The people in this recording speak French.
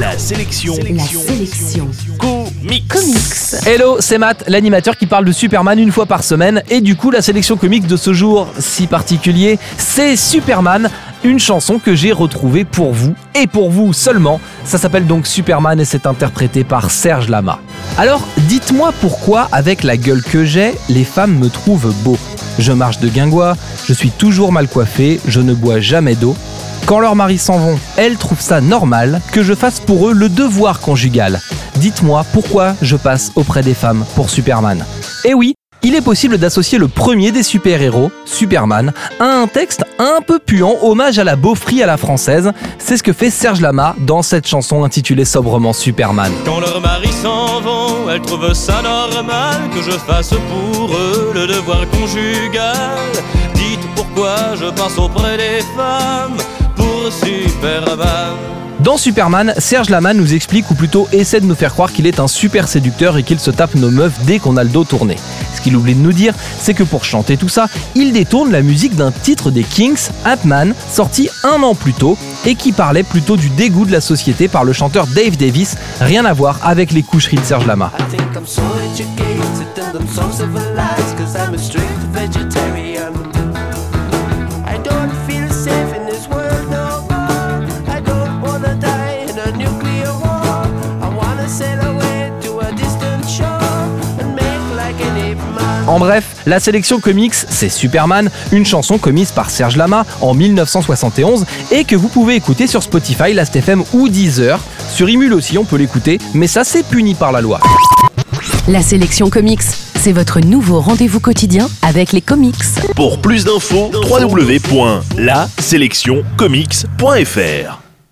La sélection. La sélection. Comics. Comics. Hello, c'est Matt, l'animateur qui parle de Superman une fois par semaine. Et du coup, la sélection comique de ce jour si particulier, c'est Superman, une chanson que j'ai retrouvée pour vous et pour vous seulement. Ça s'appelle donc Superman et c'est interprété par Serge Lama. Alors, dites-moi pourquoi, avec la gueule que j'ai, les femmes me trouvent beau. Je marche de guingois, je suis toujours mal coiffé, je ne bois jamais d'eau. Quand leurs maris s'en vont, elles trouvent ça normal que je fasse pour eux le devoir conjugal. Dites-moi pourquoi je passe auprès des femmes pour Superman. Eh oui, il est possible d'associer le premier des super-héros, Superman, à un texte un peu puant, hommage à la beaufrie à la française. C'est ce que fait Serge Lama dans cette chanson intitulée sobrement Superman. Quand leurs maris s'en vont, elles trouvent ça normal que je fasse pour eux le devoir conjugal. Dites pourquoi je passe auprès des femmes pour Superman. Dans Superman, Serge Lama nous explique ou plutôt essaie de nous faire croire qu'il est un super séducteur et qu'il se tape nos meufs dès qu'on a le dos tourné. Ce qu'il oublie de nous dire, c'est que pour chanter tout ça, il détourne la musique d'un titre des Kings, Ant-Man, sorti un an plus tôt et qui parlait plutôt du dégoût de la société par le chanteur Dave Davis, rien à voir avec les coucheries de Serge Lama. En bref, la sélection comics, c'est Superman, une chanson commise par Serge Lama en 1971 et que vous pouvez écouter sur Spotify, Last.fm ou Deezer. Sur Imul aussi, on peut l'écouter, mais ça c'est puni par la loi. La sélection comics. C'est votre nouveau rendez-vous quotidien avec les comics. Pour plus d'infos, www.laselectioncomics.fr